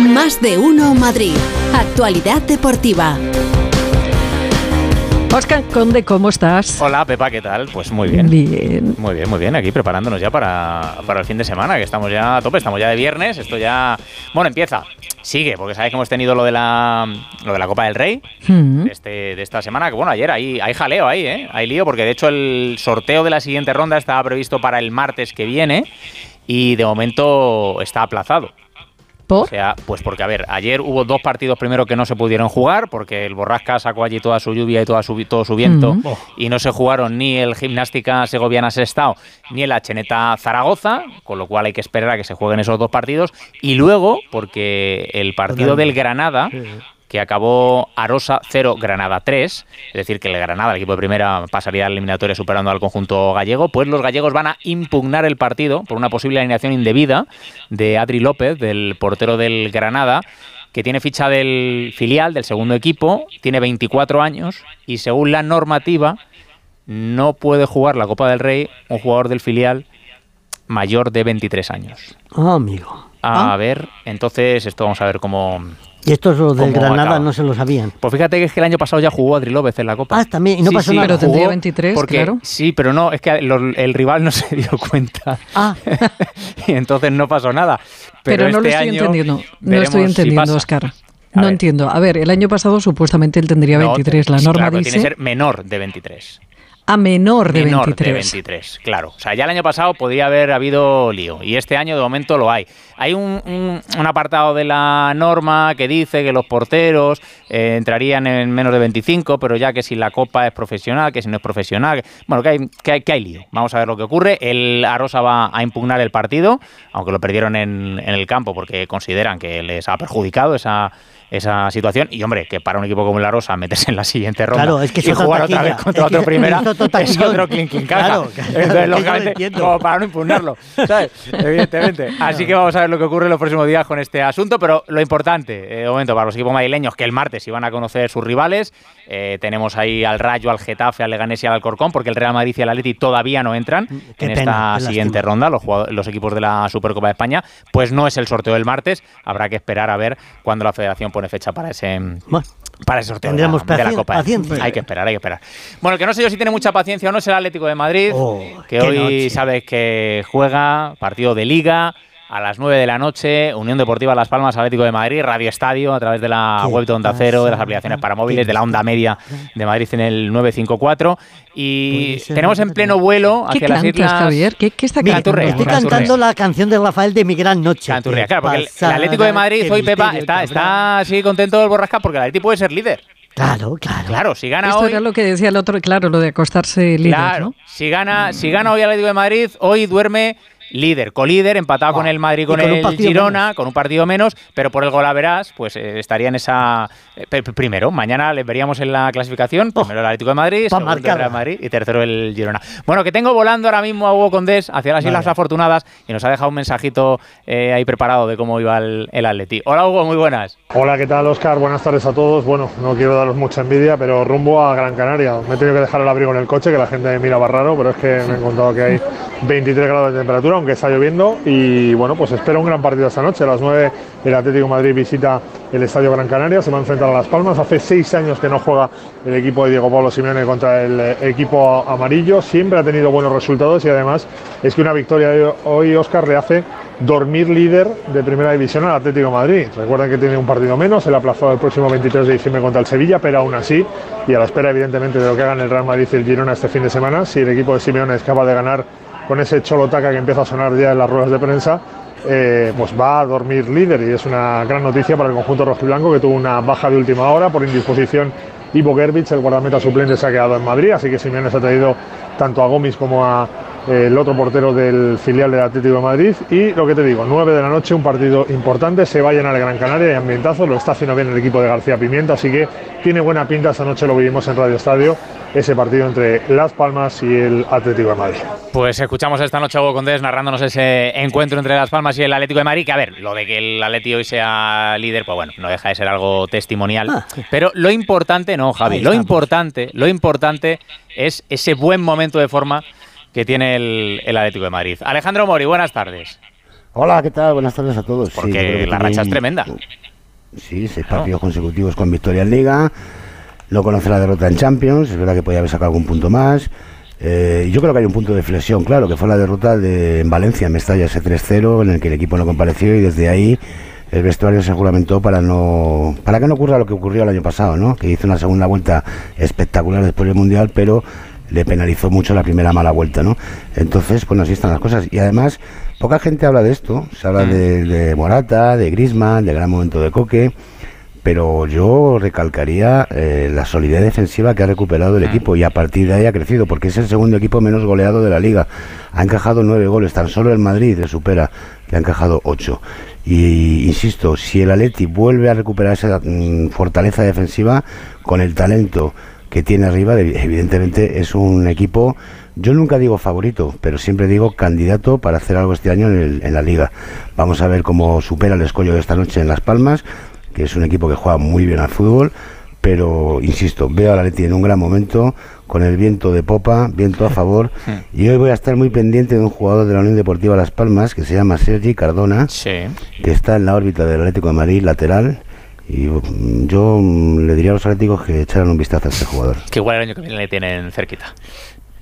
Más de uno Madrid. Actualidad deportiva. Oscar Conde, ¿cómo estás? Hola, Pepa, ¿qué tal? Pues muy bien. Bien. Muy bien, muy bien. Aquí preparándonos ya para, para el fin de semana, que estamos ya a tope, estamos ya de viernes. Esto ya. Bueno, empieza. Sigue, porque sabéis que hemos tenido lo de la, lo de la Copa del Rey Mm. de, este, de esta semana. Que bueno, ayer hay, hay jaleo ahí, ¿eh? Hay lío, porque de hecho el sorteo de la siguiente ronda estaba previsto para el martes que viene y de momento está aplazado. O sea, pues porque, a ver, ayer hubo dos partidos primero que no se pudieron jugar porque el Borrasca sacó allí toda su lluvia y toda su, todo su viento Mm. y no se jugaron ni el Gimnástica Segoviana Sestao ni el Cheneta Zaragoza, con lo cual hay que esperar a que se jueguen esos dos partidos. Y luego, porque el partido del Granada, que acabó Arosa 0, Granada 3, es decir, que el Granada, el equipo de primera, pasaría a la eliminatoria superando al conjunto gallego, pues los gallegos van a impugnar el partido por una posible alineación indebida de Adri López, del portero del Granada, que tiene ficha del filial, del segundo equipo, tiene 24 años y según la normativa no puede jugar la Copa del Rey un jugador del filial mayor de 23 años. Ah, amigo. A ver, entonces esto vamos a ver cómo... Y estos los del ¿Cómo Granada acaba? no se lo sabían. Pues fíjate que es que el año pasado ya jugó Adri López en la Copa. Ah, también, y no pasó nada. Pero tendría jugó 23, porque- claro. Sí, pero no, es que lo- el rival no se dio cuenta. Ah, y entonces no pasó nada. Pero, Pero, no lo este estoy año entendiendo. No estoy si entendiendo, pasa. Oscar. A No ver. entiendo. A ver, el año pasado supuestamente él tendría No, 23. La sí, norma claro, dice tiene que ser menor de 23. A menor de menor 23. de 23, claro. O sea, ya el año pasado podría haber habido lío y este año de momento lo hay. Hay un, un- un apartado de la norma que dice que los porteros eh, entrarían en menos de 25, pero ya que si la copa es profesional, que si no es profesional, bueno, que hay, que hay, que hay lío. Vamos a ver lo que ocurre. El Arosa va a impugnar el partido, aunque lo perdieron en, en el campo porque consideran que les ha perjudicado esa esa situación y hombre que para un equipo como el Arosa meterse en la siguiente ronda Claro, es que y jugar otra vez contra Es otro primera es otro es taquillón. otro clink clink. Claro, Entonces, lógicamente, como para no impugnarlo, ¿sabes? Evidentemente. Así que vamos a ver lo que ocurre en los próximos días con este asunto, pero lo importante, eh, de momento, para los equipos madrileños, que el martes iban a conocer sus rivales, eh, tenemos ahí al Rayo, al Getafe, al Leganés y al Alcorcón, porque el Real Madrid y el Atleti todavía no entran Qué en pena, esta siguiente ronda, los, los equipos de la Supercopa de España, pues no es el sorteo del martes, habrá que esperar a ver cuándo la federación pone fecha para ese, bueno, para el sorteo de la, Tendremos de la Copa. paciencia. Hay que esperar, hay que esperar. Bueno, el que no sé yo si tiene mucha paciencia o no es el Atlético de Madrid, Oh, que hoy noche. sabes que juega partido de Liga a las 9 de la noche, Unión Deportiva Las Palmas, Atlético de Madrid, Radio Estadio a través de la ¿Qué web de Onda Cero, de las aplicaciones para móviles, ¿Qué de la onda media de Madrid en el 954 y Puede ser tenemos en pleno vuelo ¿Qué hacia las cantas, islas Javier? ¿Qué, qué está mira, Canturrea, estoy Canturrea. cantando la canción de Rafael de Mi Gran Noche. Canturria, ¿Qué claro, porque el, el? Atlético de Madrid Qué hoy Pepa está, así contento del Borrasca porque el Atlético puede ser líder. Claro, claro. Claro, si gana Esto hoy era lo que decía el otro, claro, lo de acostarse líder, Claro, ¿no? si gana, si gana hoy el Atlético de Madrid, hoy duerme líder, colíder, empatado con el Madrid, y con, con el Girona, menos. con un partido menos, pero por el gol a verás, pues eh, estaría en esa eh, primero. Mañana les veríamos en la clasificación, primero el Atlético de Madrid, pa' segundo el marcarla. Real Madrid y tercero el Girona. Bueno, que tengo volando ahora mismo a Hugo Condés hacia las Islas. Afortunadas y nos ha dejado un mensajito eh, ahí preparado de cómo iba el, el Atleti. Hola Hugo, muy buenas. Hola, ¿qué tal, Oscar? Buenas tardes a todos. Bueno, no quiero daros mucha envidia, pero rumbo a Gran Canaria. Me he tenido que dejar el abrigo en el coche, que la gente me miraba raro, pero es que me he encontrado que hay 23 grados de temperatura, aunque está lloviendo. Y bueno, pues espero un gran partido esta noche. A las 9 el Atlético Madrid visita el Estadio Gran Canaria, se va a enfrentar a Las Palmas. Hace seis años que no juega el equipo de Diego Pablo Simeone contra el eh, equipo amarillo. Siempre ha tenido buenos resultados y además es que una victoria hoy, Oscar, le hace dormir líder de primera división al Atlético Madrid. Recuerden que tiene un partido menos, el aplazado el próximo 23 de diciembre contra el Sevilla, pero aún así, y a la espera evidentemente de lo que hagan el Real Madrid y el Girona este fin de semana, si el equipo de Simeone es capaz de ganar con ese cholotaca que empieza a sonar ya en las ruedas de prensa, eh, pues va a dormir líder y es una gran noticia para el conjunto rojiblanco que tuvo una baja de última hora por indisposición. Ivo Gerbich, el guardameta suplente, se ha quedado en Madrid, así que Simeone se ha traído tanto a Gomis como a eh, el otro portero del filial del Atlético de Madrid. Y lo que te digo, 9 de la noche, un partido importante, se va a llenar el Gran Canaria y ambientazo, lo está haciendo bien el equipo de García Pimienta, así que tiene buena pinta, esta noche lo vivimos en Radio Estadio, ese partido entre Las Palmas y el Atlético de Madrid. Pues escuchamos esta noche a Hugo Condés narrándonos ese encuentro entre Las Palmas y el Atlético de Madrid. Que a ver, lo de que el Atlético hoy sea líder, pues bueno, no deja de ser algo testimonial. Ah. Pero lo importante, no, Javi, lo importante, lo importante es ese buen momento de forma que tiene el, el Atlético de Madrid. Alejandro Mori, buenas tardes. Hola, ¿qué tal? Buenas tardes a todos. Sí, Porque que la tienen- racha es tremenda. Sí, seis partidos consecutivos con victoria en Liga. No conoce la derrota en Champions. Es verdad que podía haber sacado algún punto más. Eh, yo creo que hay un punto de flexión, claro, que fue la derrota de, en Valencia, en Mestalla, ese 3-0, en el que el equipo no compareció y desde ahí el vestuario se juramentó para no para que no ocurra lo que ocurrió el año pasado, ¿no? Que hizo una segunda vuelta espectacular después del Mundial, pero le penalizó mucho la primera mala vuelta, ¿no? Entonces, bueno, así están las cosas. Y además, poca gente habla de esto. Se habla de, de Morata, de Griezmann, del gran momento de Coque pero yo recalcaría eh, la solidez defensiva que ha recuperado el equipo y a partir de ahí ha crecido, porque es el segundo equipo menos goleado de la liga. Ha encajado nueve goles, tan solo el Madrid le supera, que ha encajado ocho. Y insisto, si el Atleti vuelve a recuperar esa mm, fortaleza defensiva con el talento que tiene arriba, de- evidentemente es un equipo, yo nunca digo favorito, pero siempre digo candidato para hacer algo este año en, el- en la liga. Vamos a ver cómo supera el escollo de esta noche en Las Palmas que es un equipo que juega muy bien al fútbol, pero insisto, veo a la Leti en un gran momento, con el viento de popa, viento a favor, y hoy voy a estar muy pendiente de un jugador de la Unión Deportiva Las Palmas que se llama Sergi Cardona, Sí. que está en la órbita del Atlético de Madrid, lateral, y mm, yo mm, le diría a los atléticos que echaran un vistazo a este jugador, Que igual el año que viene le tienen cerquita.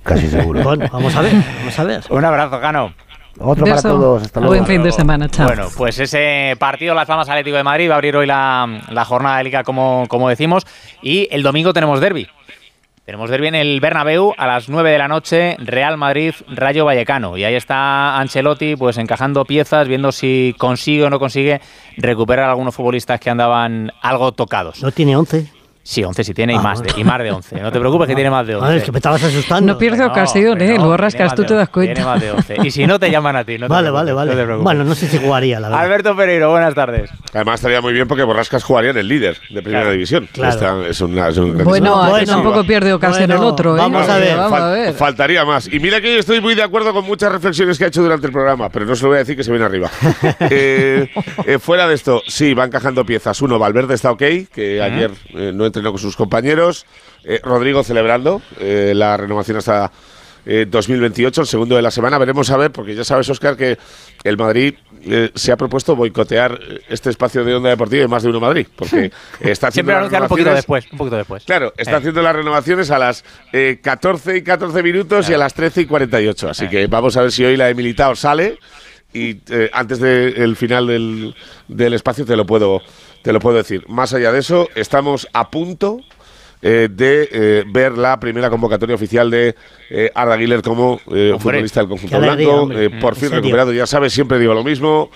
casi seguro. Bueno, vamos a ver, vamos a ver. Un abrazo, Cano. Otro para todos, hasta luego. Buen fin de semana, chao. Bueno, pues ese partido Las Palmas Atlético de Madrid va a abrir hoy la, la jornada de liga, como, como decimos. Y el domingo tenemos derby. Tenemos derby en el Bernabéu a las 9 de la noche, Real Madrid, Rayo Vallecano. Y ahí está Ancelotti pues encajando piezas, viendo si consigue o no consigue recuperar a algunos futbolistas que andaban algo tocados. No tiene 11. Sí, 11 sí tiene y Ah, más de, y más de 11. No te preocupes que tiene más de 11. A ver, es que me estabas asustando. No pierde No, ocasión, ¿eh? no, rascas, tú te das 11, cuenta. Tiene más de 11. Y si no, te llaman a ti. No te Vale, vale, no vale. te preocupes. bueno, no sé si jugaría, la verdad. Alberto Pereiro, buenas tardes. Además estaría muy bien porque Borrascas jugaría en el líder de primera Claro, división. claro. Esta es una, es un Bueno, Bueno, tampoco pierde ocasión bueno, el otro, ¿eh? vamos a ver, Vamos a ver. Faltaría más. Y mira que yo estoy muy de acuerdo con muchas reflexiones que ha hecho durante el programa, pero no se lo voy a decir que se viene arriba. Eh, eh, fuera de esto, sí, va encajando piezas. Uno, Valverde está ok, que ayer eh, no con sus compañeros. Eh, Rodrigo celebrando eh, la renovación hasta eh, 2028, el segundo de la semana. Veremos a ver, porque ya sabes, Oscar, que el Madrid eh, se ha propuesto boicotear este espacio de onda deportiva y más de uno Madrid, porque está haciendo Siempre las un poquito después. Un poquito después. Claro, está haciendo las renovaciones a las eh, 14 y 14 minutos y a las 13 y 48. Así que vamos a ver si hoy la de Militao sale y eh, antes del final del, del espacio te lo puedo te lo puedo decir. Más allá de eso, estamos a punto eh, de eh, ver la primera convocatoria oficial de eh, Arda Güler como eh, futbolista del conjunto blanco. por fin recuperado, ya sabes, siempre digo lo mismo.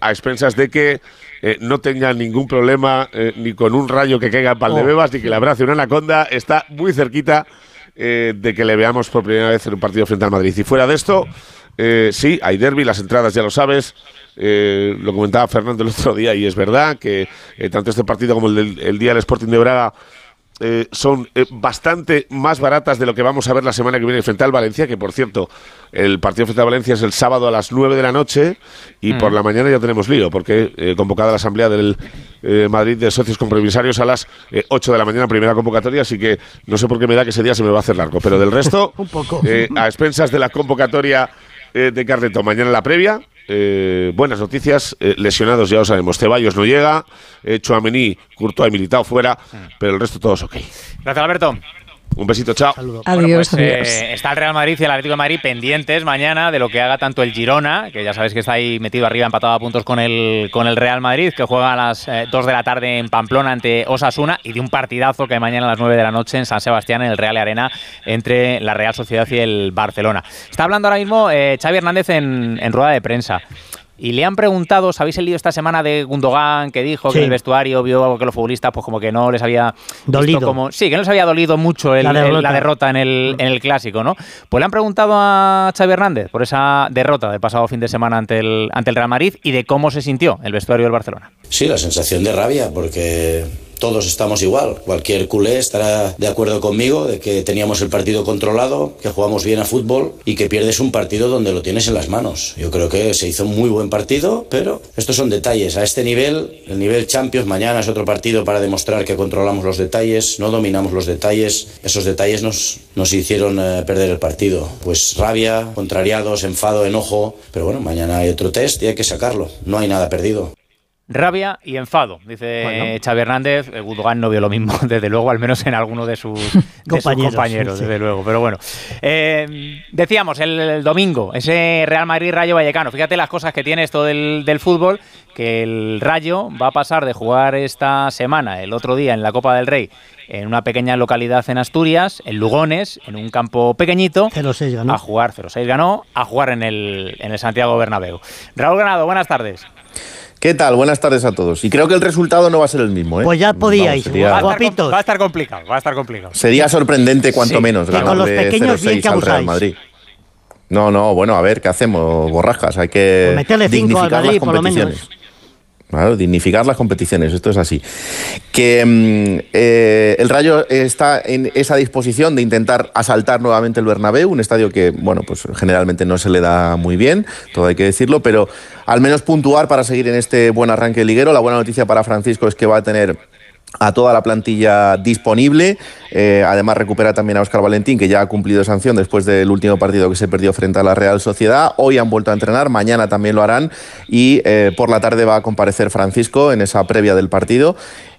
a expensas de que eh, no tenga ningún problema eh, ni con un rayo que caiga en Valdebebas ni que le abrace una anaconda. Está muy cerquita eh, de que le veamos por primera vez en un partido frente al Madrid. Y fuera de esto, sí, hay derby, las entradas ya lo sabes. Eh, lo comentaba Fernando el otro día y es verdad que eh, tanto este partido como el del el día del Sporting de Braga eh, son eh, bastante más baratas de lo que vamos a ver la semana que viene frente al Valencia, que por cierto, el partido frente al Valencia es el sábado a las 9 de la noche y por la mañana ya tenemos lío, porque eh, convocada la asamblea del eh, Madrid de socios compromisarios a las eh, 8 de la mañana, primera convocatoria, así que no sé por qué me da que ese día se me va a hacer largo, pero del resto, Un poco. eh, a expensas de la convocatoria eh, de Carleto, mañana la previa. Eh, buenas noticias, eh, lesionados ya lo sabemos. Ceballos no llega, eh, Chouameni, Courtois y Militao fuera, pero el resto todos ok. Gracias, Alberto. Un besito, chao. Saludos. Adiós, Pues, eh, está el Real Madrid y el Atlético de Madrid pendientes mañana de lo que haga tanto el Girona, que ya sabéis que está ahí metido arriba, empatado a puntos con el, con el Real Madrid, que juega a las eh, 2 de la tarde en Pamplona ante Osasuna, y de un partidazo que hay mañana a las 9 de la noche en San Sebastián, en el Real Arena, entre la Real Sociedad y el Barcelona. Está hablando ahora mismo eh, Xavi Hernández en, en rueda de prensa. Y le han preguntado, ¿sabéis el lío esta semana de Gundogan que dijo que Sí. el vestuario vio que los futbolistas pues como que no les había Dolido. como sí, que no les había dolido mucho el- La el- derrota. la derrota en el, en el clásico, ¿no? Pues le han preguntado a Xavi Hernández por esa derrota del pasado fin de semana ante el, ante el Real Madrid y de cómo se sintió el vestuario del Barcelona. Sí, la sensación de rabia, porque todos estamos igual. Cualquier culé estará de acuerdo conmigo de que teníamos el partido controlado, que jugamos bien a fútbol y que pierdes un partido donde lo tienes en las manos. Yo creo que se hizo un muy buen partido, pero estos son detalles. A este nivel, el nivel Champions, mañana es otro partido para demostrar que controlamos los detalles, no dominamos los detalles. Esos detalles nos, nos hicieron eh, perder el partido. Pues rabia, contrariados, enfado, enojo. Pero bueno, mañana hay otro test y hay que sacarlo. No hay nada perdido. Rabia y enfado, dice Xavi Hernández. Gundogan no vio lo mismo, desde luego, al menos en alguno de sus, de sus Compañeros, sí, desde luego. Pero bueno, Eh, decíamos el, el domingo, ese Real Madrid-Rayo Vallecano. Fíjate las cosas que tiene esto del, del fútbol, que el Rayo va a pasar de jugar esta semana, el otro día en la Copa del Rey, en una pequeña localidad en Asturias, en Lugones, en un campo pequeñito, 0-6 ganó. a jugar 0-6 ganó, a jugar en el, en el Santiago Bernabéu. Raúl Ganado, buenas tardes. ¿Qué tal? Buenas tardes a todos. Y creo que el resultado no va a ser el mismo. ¿eh? Pues ya podíais, sería, Va a, estar, com- Guapitos. va a estar complicado, va a estar complicado. sería sorprendente, cuanto Sí. menos, Que con ganar los de pequeños bien 0-6 que al Real abusáis. Madrid. No, no, bueno, a ver, ¿qué hacemos? Borrascas, hay que Pues meterle cinco al dignificar Madrid, las por lo menos. Dignificar las competiciones, esto es así. Que mm, eh, el Rayo está en esa disposición de intentar asaltar nuevamente el Bernabéu, un estadio que, bueno, pues generalmente no se le da muy bien, todo hay que decirlo, pero al menos puntuar para seguir en este buen arranque liguero. La buena noticia para Francisco es que va a tener a toda la plantilla disponible. Eh, además, recupera también a Óscar Valentín, que ya ha cumplido sanción después del último partido que se perdió frente a la Real Sociedad. Hoy han vuelto a entrenar, mañana también lo harán y eh, por la tarde va a comparecer Francisco en esa previa del partido.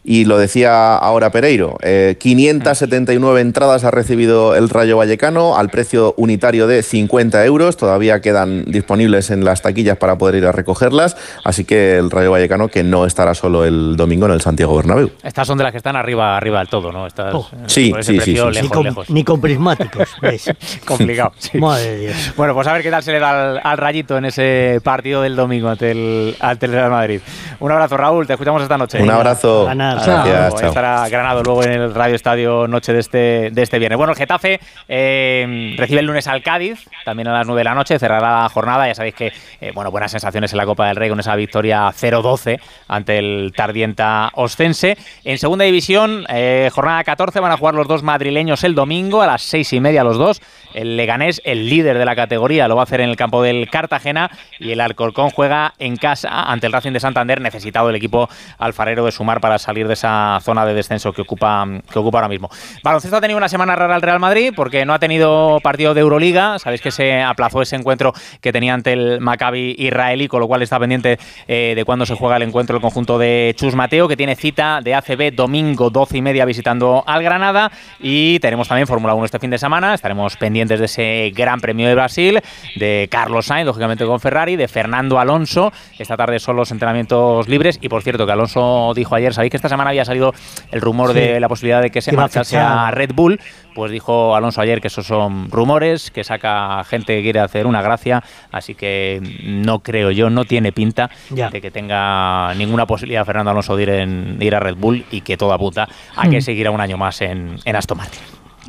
Y lo decía ahora Pereiro, eh, 579 entradas ha recibido el Rayo Vallecano al precio unitario de 50 euros. Todavía quedan disponibles en las taquillas para poder ir a recogerlas. Así que el Rayo Vallecano que no estará solo el domingo en el Santiago Bernabéu. Estas son de las que están arriba, arriba del todo, ¿no? Estas, Oh. eh, Sí, por ese sí, sí, sí. Ni lejos, con, lejos. ni con prismáticos, ¿ves? Complicado. sí. Madre de Dios. Bueno, pues a ver qué tal se le da al, al rayito en ese partido del domingo ante el, ante el Real Madrid. Un abrazo, Raúl. Te escuchamos esta noche. Un abrazo. Ganar. Gracias, chao. estará Granado luego en el Radio Estadio noche de este, de este viernes. Bueno, el Getafe eh, recibe el lunes al Cádiz, también a las 9 de la noche, cerrará la jornada. Ya sabéis que, eh, bueno, buenas sensaciones en la Copa del Rey con esa victoria 0-12 ante el Tardienta Ostense. En segunda división, eh, jornada 14, van a jugar los dos madrileños el domingo a las 6 y media los dos. El Leganés, el líder de la categoría, lo va a hacer en el campo del Cartagena y el Alcorcón juega en casa ante el Racing de Santander, necesitado el equipo alfarero de sumar para salir de esa zona de descenso que ocupa, que ocupa ahora mismo. Baloncesto ha tenido una semana rara el Real Madrid porque no ha tenido partido de Euroliga. Sabéis que se aplazó ese encuentro que tenía ante el Maccabi israelí, con lo cual está pendiente eh, de cuándo se juega el encuentro el conjunto de Chus Mateo, que tiene cita de ACB domingo 12 y media visitando al Granada. Y tenemos también Fórmula 1 este fin de semana. Estaremos pendientes de ese Gran Premio de Brasil, de Carlos Sainz, lógicamente con Ferrari, de Fernando Alonso. Esta tarde son los entrenamientos libres. Y por cierto, que Alonso dijo ayer, ¿sabéis que esta semana había salido el rumor Sí. de la posibilidad de que se marchase a Red Bull? Pues dijo Alonso ayer que esos son rumores, que saca gente que quiere hacer una gracia. Así que no creo yo, no tiene pinta Ya. de que tenga ninguna posibilidad Fernando Alonso de ir, en- de ir a Red Bull y que todo apunta a que Mm. seguirá un año más en, en Aston Martin.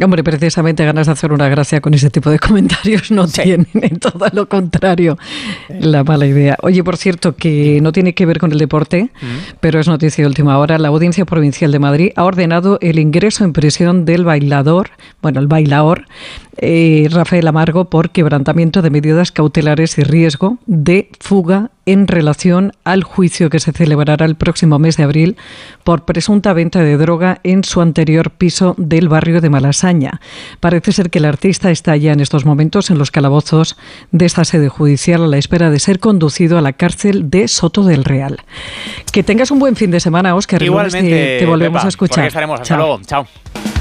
Hombre, precisamente ganas de hacer una gracia con ese tipo de comentarios no Sí. tienen, en todo lo contrario, la mala idea. Oye, por cierto, que no tiene que ver con el deporte, pero es noticia de última hora, la Audiencia Provincial de Madrid ha ordenado el ingreso en prisión del bailador, bueno, el bailaor, eh, Rafael Amargo, por quebrantamiento de medidas cautelares y riesgo de fuga en relación al juicio que se celebrará el próximo mes de abril por presunta venta de droga en su anterior piso del barrio de Malasaña. Parece ser que el artista está ya en estos momentos en los calabozos de esta sede judicial a la espera de ser conducido a la cárcel de Soto del Real. Que tengas un buen fin de semana, Óscar. Lunes te- Igualmente, te, volvemos Pepa, a escuchar. estaremos. Hasta Chao. luego. Chao.